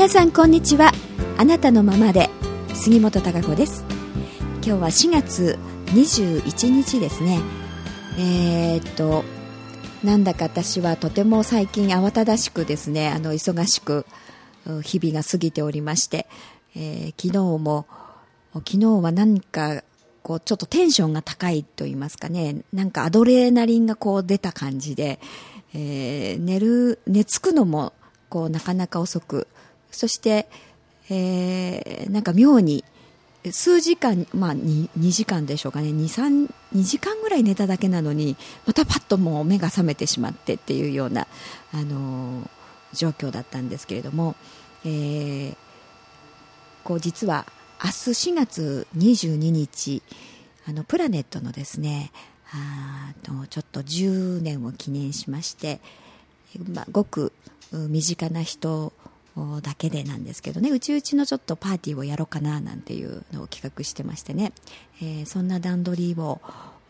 皆さんこんにちは。あなたのままで。杉本孝子です。今日は4月21日ですね。えー、っとなんだか私はとても最近慌ただしくですね。あの忙しく日々が過ぎておりまして、えー、昨日も昨日は何かこうちょっとテンションが高いと言いますかね。なんかアドレナリンがこう出た感じで、えー、寝る寝つくのもこうなかなか遅くそして、えー、なんか妙に数時間、まあ2、2, 時間でしょうかね。2、2時間ぐらい寝ただけなのにまたパッともう目が覚めてしまってっていうような、あのー、状況だったんですけれども、えー、こう実は明日4月22日あのプラネットのですねあとちょっと10年を記念しまして、まあ、ごく身近な人だけでなんですけどね。うちうちのちょっとパーティーをやろうかななんていうのを企画してましてね、えー、そんな段取りを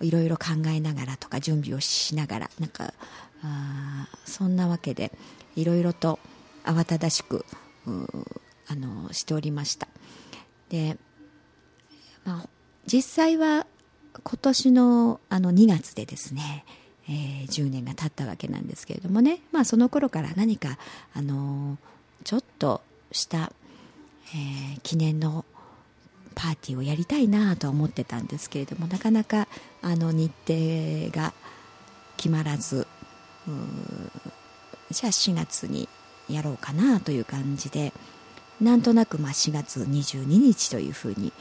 いろいろ考えながらとか準備をしながらなんかあそんなわけでいろいろと慌ただしくあのしておりました。で、まあ、実際は今年のあの2月でですね、えー、10年が経ったわけなんですけれどもね、まあ、その頃から何かあのーちょっとした、えー、記念のパーティーをやりたいなと思ってたんですけれどもなかなかあの日程が決まらずじゃあ4月にやろうかなという感じでなんとなくまあ4月22日というふうに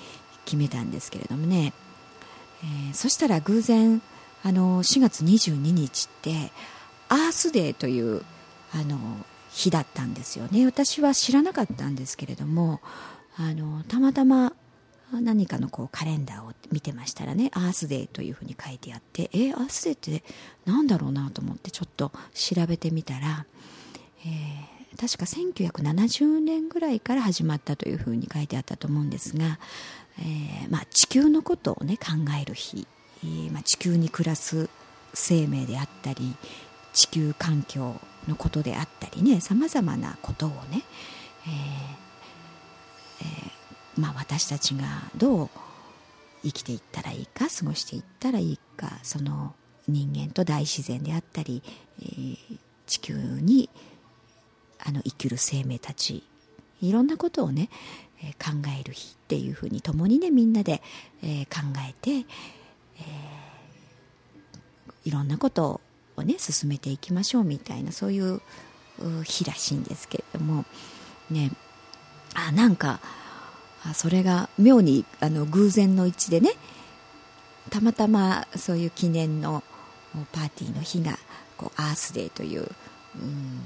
決めたんですけれどもね、えー、そしたら偶然あの4月22日ってアースデーというあの日だったんですよね。私は知らなかったんですけれどもあのたまたま何かのこうカレンダーを見てましたらねアースデーというふうに書いてあってえアースデーって何だろうなと思ってちょっと調べてみたら、えー、確か1970年ぐらいから始まったというふうに書いてあったと思うんですが、えーまあ、地球のことをね考える日、えーまあ、地球に暮らす生命であったり地球環境のことであったりねさまざまなことをね、えーえー、まあ、私たちがどう生きていったらいいか過ごしていったらいいかその人間と大自然であったり、えー、地球にあの生きる生命たちいろんなことをね、えー、考える日っていうふうに共にねみんなで、えー、考えて、えいろんなことををね進めていきましょうみたいなそういう日らしいんですけれどもねあなんかそれが妙にあの偶然の一致でねたまたまそういう記念のパーティーの日がこうアースデーという、うん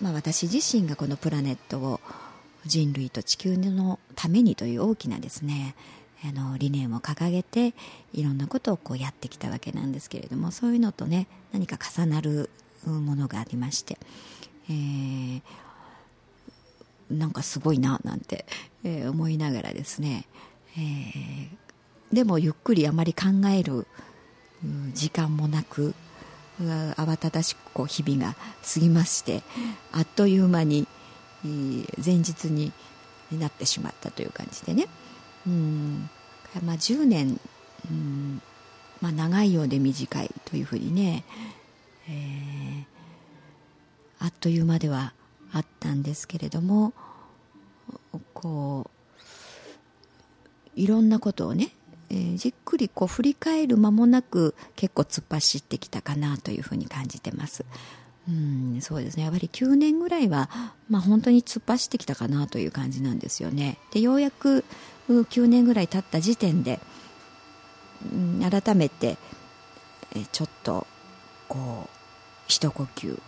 まあ、私自身がこのプラネットを人類と地球のためにという大きなですねあの理念を掲げていろんなことをこうやってきたわけなんですけれどもそういうのとね何か重なるものがありまして、えー、なんかすごいななんて、えー、思いながらですね、えー、でもゆっくりあまり考える時間もなく慌ただしくこう日々が過ぎましてあっという間に前日になってしまったという感じでね。うん。まあ、10年、うん。まあ、長いようで短いというふうにね、えー、あっという間ではあったんですけれどもこういろんなことをね、えー、じっくりこう振り返る間もなく結構突っ走ってきたかなというふうに感じてます。うんそうですね。やっぱり9年ぐらいは、まあ、本当に突っ走ってきたかなという感じなんですよね。でようやく9年ぐらい経った時点で、うん、改めてちょっとこう一呼吸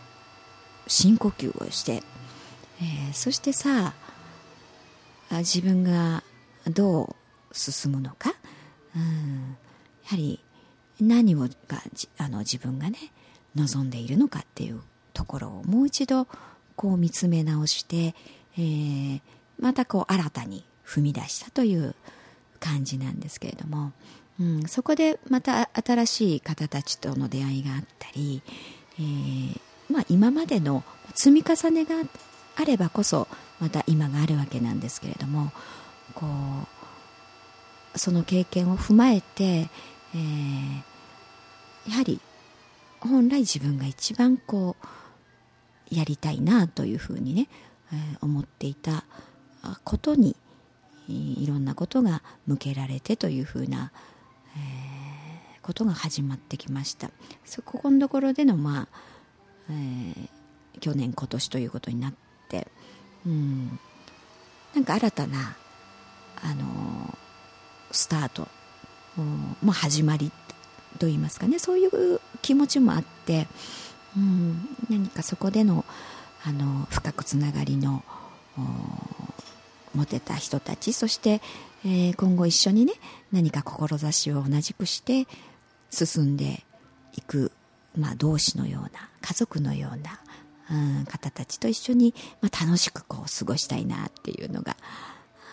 深呼吸をして、えー、そしてさ自分がどう進むのか、うん、やはり何をがあの自分がね望んでいるのかっていうところをもう一度こう見つめ直して、えー、またこう新たに踏み出したという感じなんですけれども、うん、そこでまた新しい方たちとの出会いがあったり、えー、まあ、今までの積み重ねがあればこそまた今があるわけなんですけれどもこうその経験を踏まえて、えー、やはり本来自分が一番こうやりたいなというふうにね、えー、思っていたことにいろんなことが向けられてというふうな、えー、ことが始まってきました。そこのところでのまあ、えー、去年今年ということになって、うん、なんか新たな、あのー、スタート、うんまあ、始まりといいますかね。そういう気持ちもあって、うん、何かそこでの、あの深くつながりの持てた人たちそして、えー、今後一緒にね何か志を同じくして進んでいく、まあ、同志のような家族のような、うん、方たちと一緒に、まあ、楽しくこう過ごしたいなっていうのが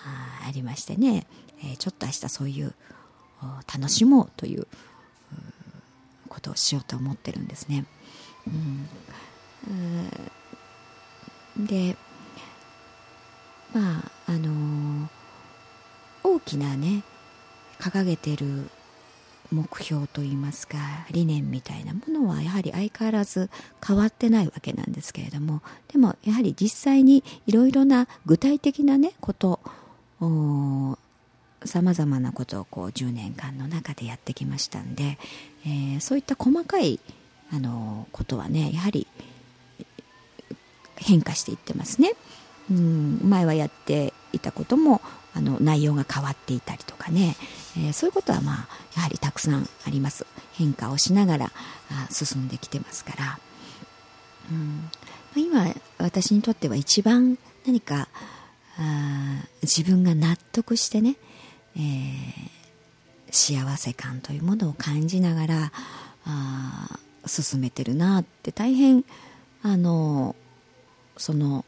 あありましてね、えー、ちょっと明日そういう楽しもうということをしようと思ってるんですね。うん、でまああのー、大きなね掲げてる目標といいますか理念みたいなものはやはり相変わらず変わってないわけなんですけれどもでもやはり実際にいろいろな具体的なねことさまざまなことをこう10年間の中でやってきましたんで、えー、そういった細かいあのことはねやはり変化していってますね。うん前はやっていたこともあの内容が変わっていたりとかね、えー、そういうことはまあやはりたくさんあります。変化をしながらあ進んできてますから、うん。まあ、今私にとっては一番何かあ自分が納得してね、えー、幸せ感というものを感じながらあ進めてるなって大変あのその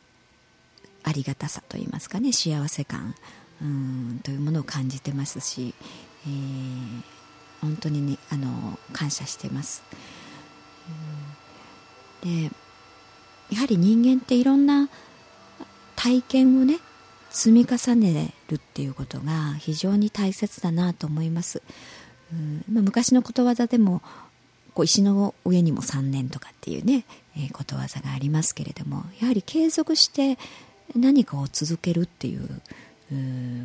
ありがたさといいますかね幸せ感うんというものを感じてますし、えー、本当にねあの感謝してます。でやはり人間っていろんな体験をね積み重ねるっていうことが非常に大切だなと思います。うんまあ、昔のことわざでもこう石の上にも3年とかっていうね、えー、ことわざがありますけれどもやはり継続して何かを続けるっていう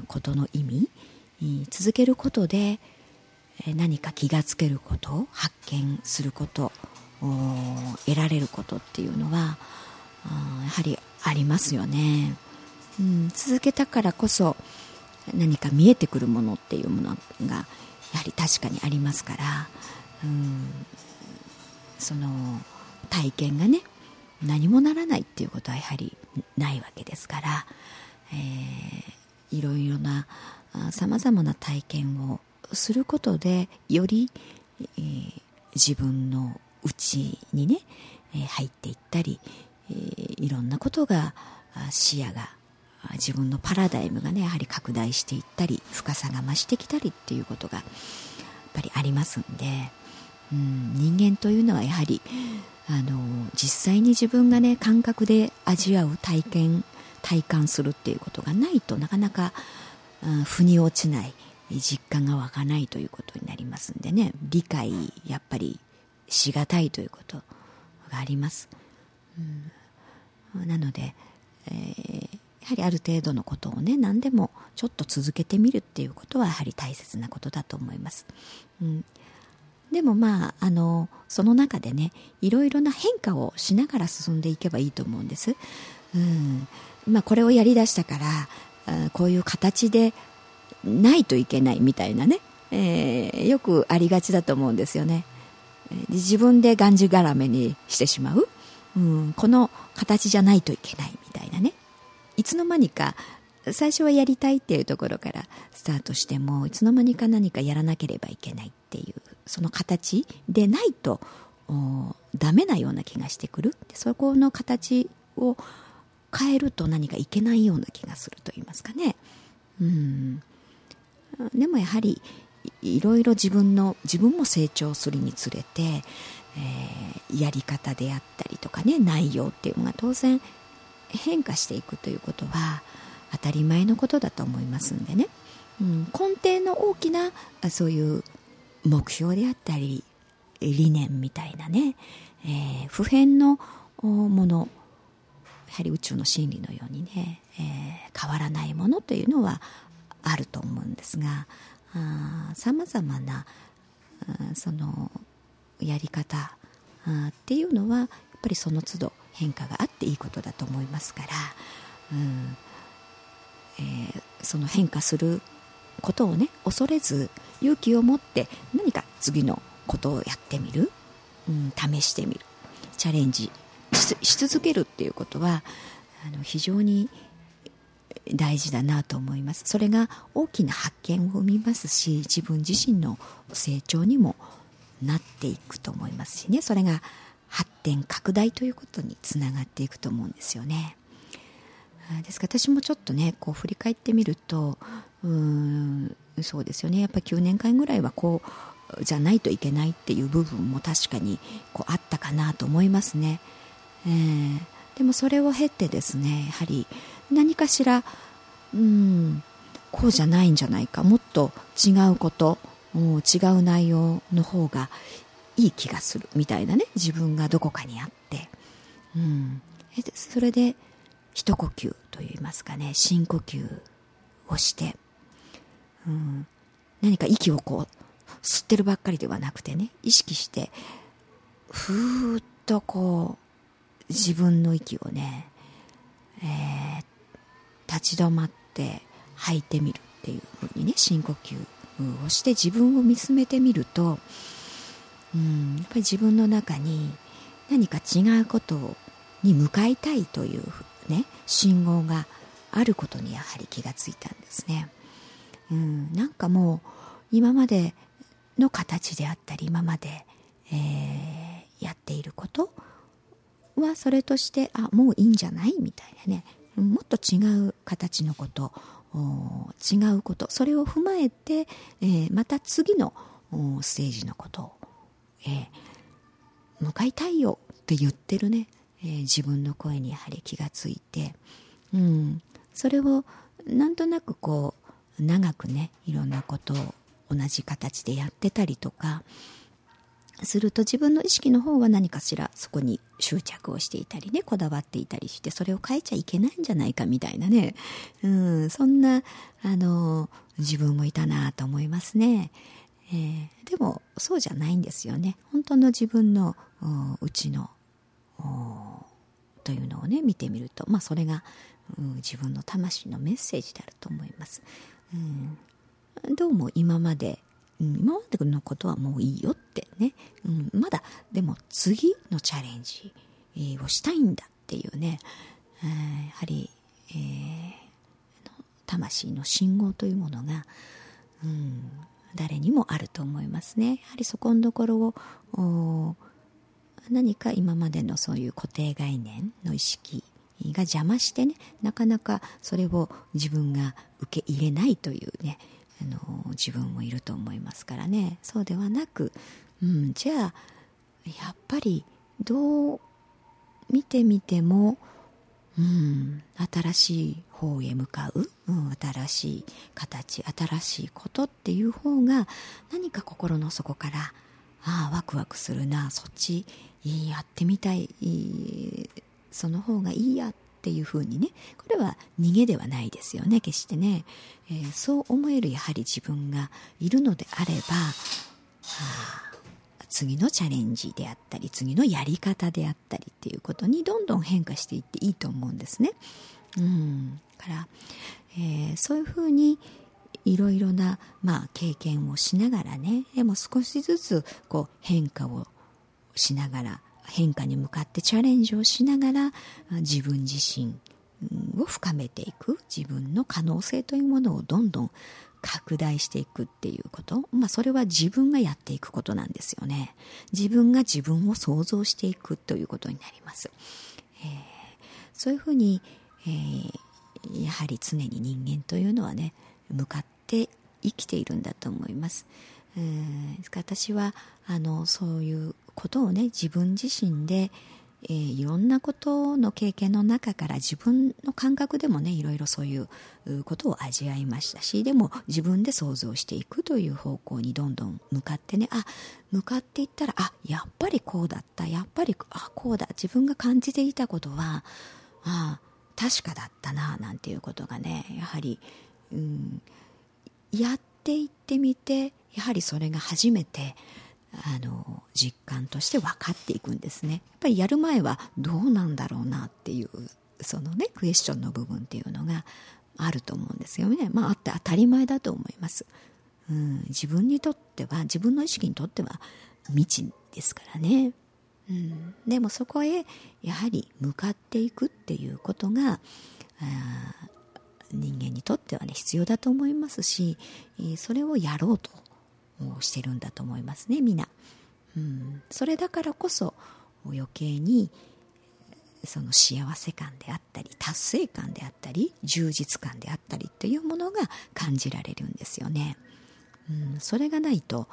ことの意味。続けることで何か気がつけること発見すること得られることっていうのはやはりありますよね、うん、続けたからこそ何か見えてくるものっていうものがやはり確かにありますから、うん、その体験がね何もならないっていうことはやはりないわけですから、えー、いろいろなさまざまな体験をすることでより、えー、自分の内にね、え、入っていったり、えー、いろんなことが視野が自分のパラダイムがねやはり拡大していったり深さが増してきたりっていうことがやっぱりありますんで、うん、人間というのはやはりあの実際に自分がね感覚で味わう体験体感するっていうことがないとなかなか、うん、腑に落ちない実感が湧かないということになりますんでね。理解やっぱりしがたいということがあります、うん、なので、えー、やはりある程度のことをね何でもちょっと続けてみるっていうことはやはり大切なことだと思います、うん。でもまああのその中でねいろいろな変化をしながら進んでいけばいいと思うんです。うん。まあ、これをやりだしたからこういう形でないといけないみたいなね、えー、よくありがちだと思うんですよね。自分でがんじがらめにしてしまう、うん、この形じゃないといけないみたいなね。いつの間にか最初はやりたいっていうところからスタートしてもいつの間にか何かやらなければいけないっていう。その形でないとダメなような気がしてくる。そこの形を変えると何かいけないような気がすると言いますかね。うん。でもやはりいろいろ自分の自分も成長するにつれて、えー、やり方であったりとかね内容っていうのが当然変化していくということは当たり前のことだと思いますんでね、うん、根底の大きなそういう目標であったり理念みたいなね、えー、普遍のものやはり宇宙の真理のようにね、えー、変わらないものというのはあると思うんですがさまざまなそのやり方っていうのはやっぱりその都度変化があっていいことだと思いますから、うんえー、その変化することをね恐れず勇気を持って何か次のことをやってみる、うん、試してみる。チャレンジ。し続けるっていうことはあの非常に大事だなと思います。それが大きな発見を生みますし自分自身の成長にもなっていくと思いますしね。それが発展拡大ということにつながっていくと思うんですよね。ですから私もちょっとねこう振り返ってみるとうんそうですよね。やっぱり9年間ぐらいはこうじゃないといけないっていう部分も確かにこうあったかなと思いますね、えー、でもそれを経てですねやはり何かしらうんこうじゃないんじゃないか。もっと違うこと違う内容の方がいい気がするみたいなね。自分がどこかにあって、うん、それで一呼吸といいますかね。深呼吸をして、うん、何か息をこう吸ってるばっかりではなくてね意識してふーっとこう自分の息をね、えー、立ち止まって吐いてみるっていうふうにね深呼吸をして自分を見つめてみると、うん、やっぱり自分の中に何か違うことに向かいたいという、ね、信号があることにやはり気がついたんですね。うん、なんかもう今までの形であったり今まで、えー、やっていることはそれとしてあもういいんじゃない？みたいなね。もっと違う形のこと違うこと。それを踏まえて、えー、また次のステージのことを、えー、向かいたいよって言ってるね、えー、自分の声にやはり気がついて、うん、それをなんとなくこう長くねいろんなことを同じ形でやってたりとかすると自分の意識の方は何かしらそこに執着をしていたりねこだわっていたりしてそれを変えちゃいけないんじゃないかみたいなね、うん、そんなあの自分もいたなと思いますね、えー、でもそうじゃないんですよね。本当の自分のうちのというのをね見てみると、まあ、それが、うん、自分の魂のメッセージであると思います、うん、どうも今までうん、今までのことはもういいよってね、うん、まだでも次のチャレンジをしたいんだっていうね、えー、やはり、えー、魂の信号というものが、うん、誰にもあると思いますね。やはりそこのところを何か今までのそういう固定概念の意識が邪魔してねなかなかそれを自分が受け入れないというねあの自分もいると思いますからね。そうではなく、うん、じゃあやっぱりどう見てみても、うん、新しい方へ向かう、うん、新しい形新しいことっていう方が何か心の底からああワクワクするなそっちやってみたいその方がいいやっていうふうにねこれは逃げではないですよね決してね、えー、そう思えるやはり自分がいるのであれば、はあ、次のチャレンジであったり次のやり方であったりっていうことにどんどん変化していっていいと思うんですね。うんから、えー、そういうふうにいろいろな、まあ、経験をしながらねでも少しずつこう変化をしながら変化に向かってチャレンジをしながら自分自身を深めていく自分の可能性というものをどんどん拡大していくっていうこと、まあ、それは自分がやっていくことなんですよね。自分が自分を想像していくということになります、えー、そういうふうに、えー、やはり常に人間というのはね向かって生きているんだと思います、えー、私はあのそういうことをね自分自身で、えー、いろんなことの経験の中から自分の感覚でもねいろいろそういうことを味わいましたしでも自分で想像していくという方向にどんどん向かってねあ向かっていったらあやっぱりこうだったやっぱりあこうだ自分が感じていたことはあ確かだったななんていうことがねやはり、うん、やっていってみてやはりそれが初めてあの実感として分かっていくんですね。やっぱりやる前はどうなんだろうなっていうそのねクエスチョンの部分っていうのがあると思うんですよね。まああって当たり前だと思います、うん、自分にとっては自分の意識にとっては未知ですからね、うん、でもそこへやはり向かっていくっていうことが人間にとってはね必要だと思いますしそれをやろうとをしてるんだと思いますね皆、うん、それだからこそ余計にその幸せ感であったり達成感であったり充実感であったりっていうものが感じられるんですよね、うん、それがないと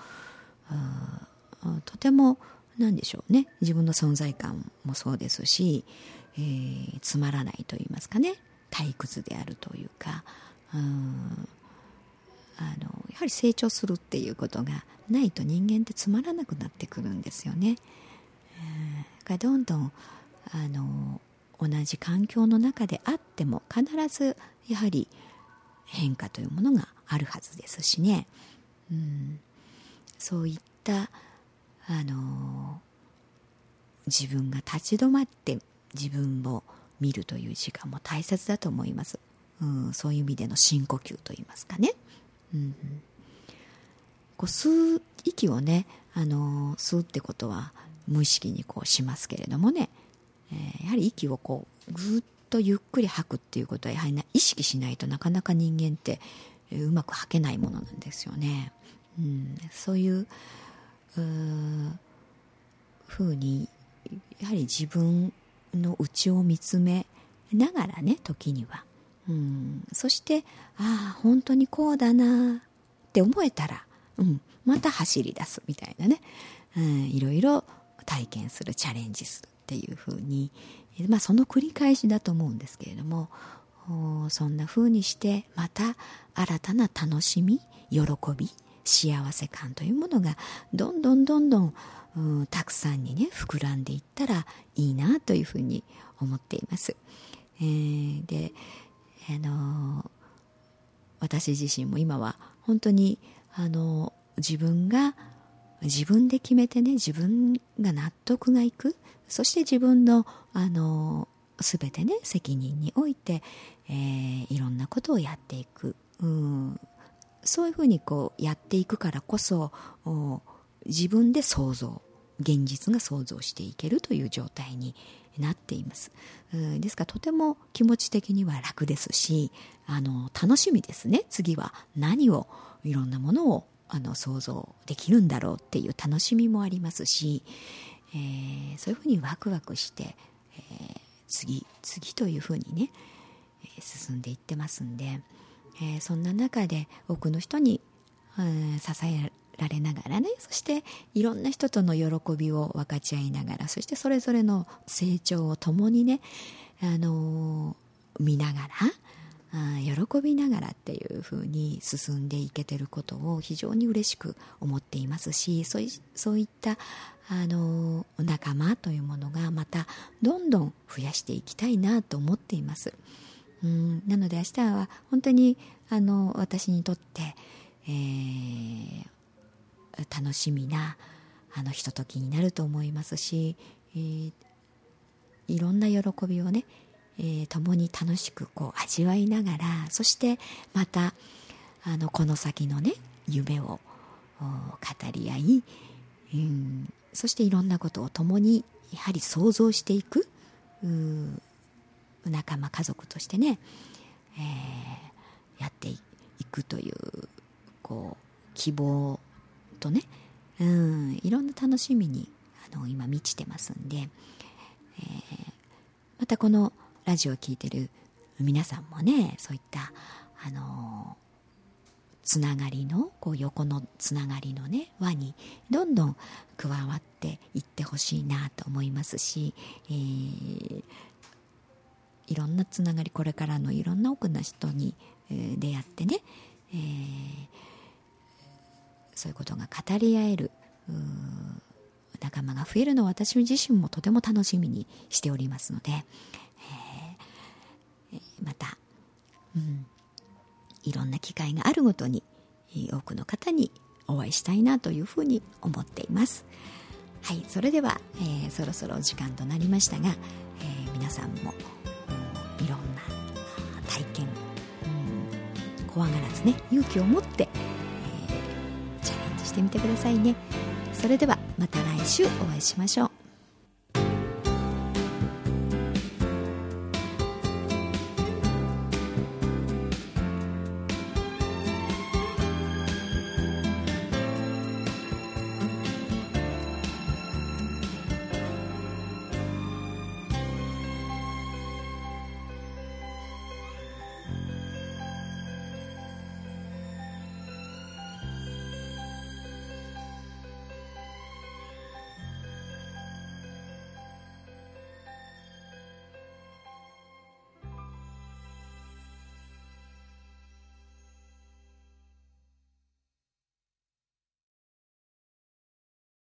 とても何でしょうね。自分の存在感もそうですし、えー、つまらないと言いますかね。退屈であるというかうんあのやはり成長するっていうことがないと人間ってつまらなくなってくるんですよね。がどんどんあの同じ環境の中であっても必ずやはり変化というものがあるはずですしね、うん、そういったあの自分が立ち止まって自分を見るという時間も大切だと思います、うん、そういう意味での深呼吸といいますかね、うん、こう吸う息をね、あの吸うってことは無意識にこうしますけれどもね、えー、やはり息をこうぐっとゆっくり吐くっていうことはやはり、ね、意識しないとなかなか人間ってうまく吐けないものなんですよね。うん、そういううふうにやはり自分の内を見つめながらね時には、うん、そしてああ本当にこうだなって思えたら、うん、また走り出すみたいなね、うん、いろいろ体験するチャレンジするっていうふうに、まあ、その繰り返しだと思うんですけれどもそんなふうにしてまた新たな楽しみ喜び幸せ感というものがどんどんどんどんうん、たくさんにね膨らんでいったらいいなというふうに思っています。えー、で、あの、私自身も今は本当に、あの、自分が自分で決めてね自分が納得がいく。そして自分の、あの全てね責任において、えー、いろんなことをやっていく、うん、そういうふうにこうやっていくからこそ自分で想像現実が想像していけるという状態になっています。ですからとても気持ち的には楽ですしあの楽しみですね。次は何をいろんなものをあの想像できるんだろうっていう楽しみもありますし、えー、そういうふうにワクワクして、えー、次次というふうにね、え進んでいってますんで、え、そんな中で多くの人に、えー、支えられながらねそしていろんな人との喜びを分かち合いながらそしてそれぞれの成長を共にね、あのー、見ながらあ喜びながらっていうふうに進んでいけてることを非常に嬉しく思っていますしそういそういった、あのー、仲間というものがまたどんどん増やしていきたいなと思っています。うんなので明日は本当にあの私にとって、えー、楽しみなあのひとときになると思いますし、えー、いろんな喜びをね、えー、共に楽しくこう味わいながらそしてまたあのこの先のね夢を語り合い、うん、そしていろんなことを共にやはり想像していく仲間家族としてね、えー、やっていくというこう希望とねうんいろんな楽しみにあの今満ちてますんで、えー、またこのラジオを聴いてる皆さんもねそういったあのつながりのこう横のつながりのね輪にどんどん加わっていってほしいなと思いますし、えー、いろんなつながりこれからのいろんな多くの人に、えー、出会ってね、えー、そういうことが語り合える仲間が増えるのを私自身もとても楽しみにしておりますので、えー、また、うん、いろんな機会があるごとに多くの方にお会いしたいなというふうに思っています。はいそれでは、えー、そろそろ時間となりましたが、えー、皆さんもいろんな体験、うん、怖がらずね勇気を持って、してみてくださいね。それではまた来週お会いしましょう。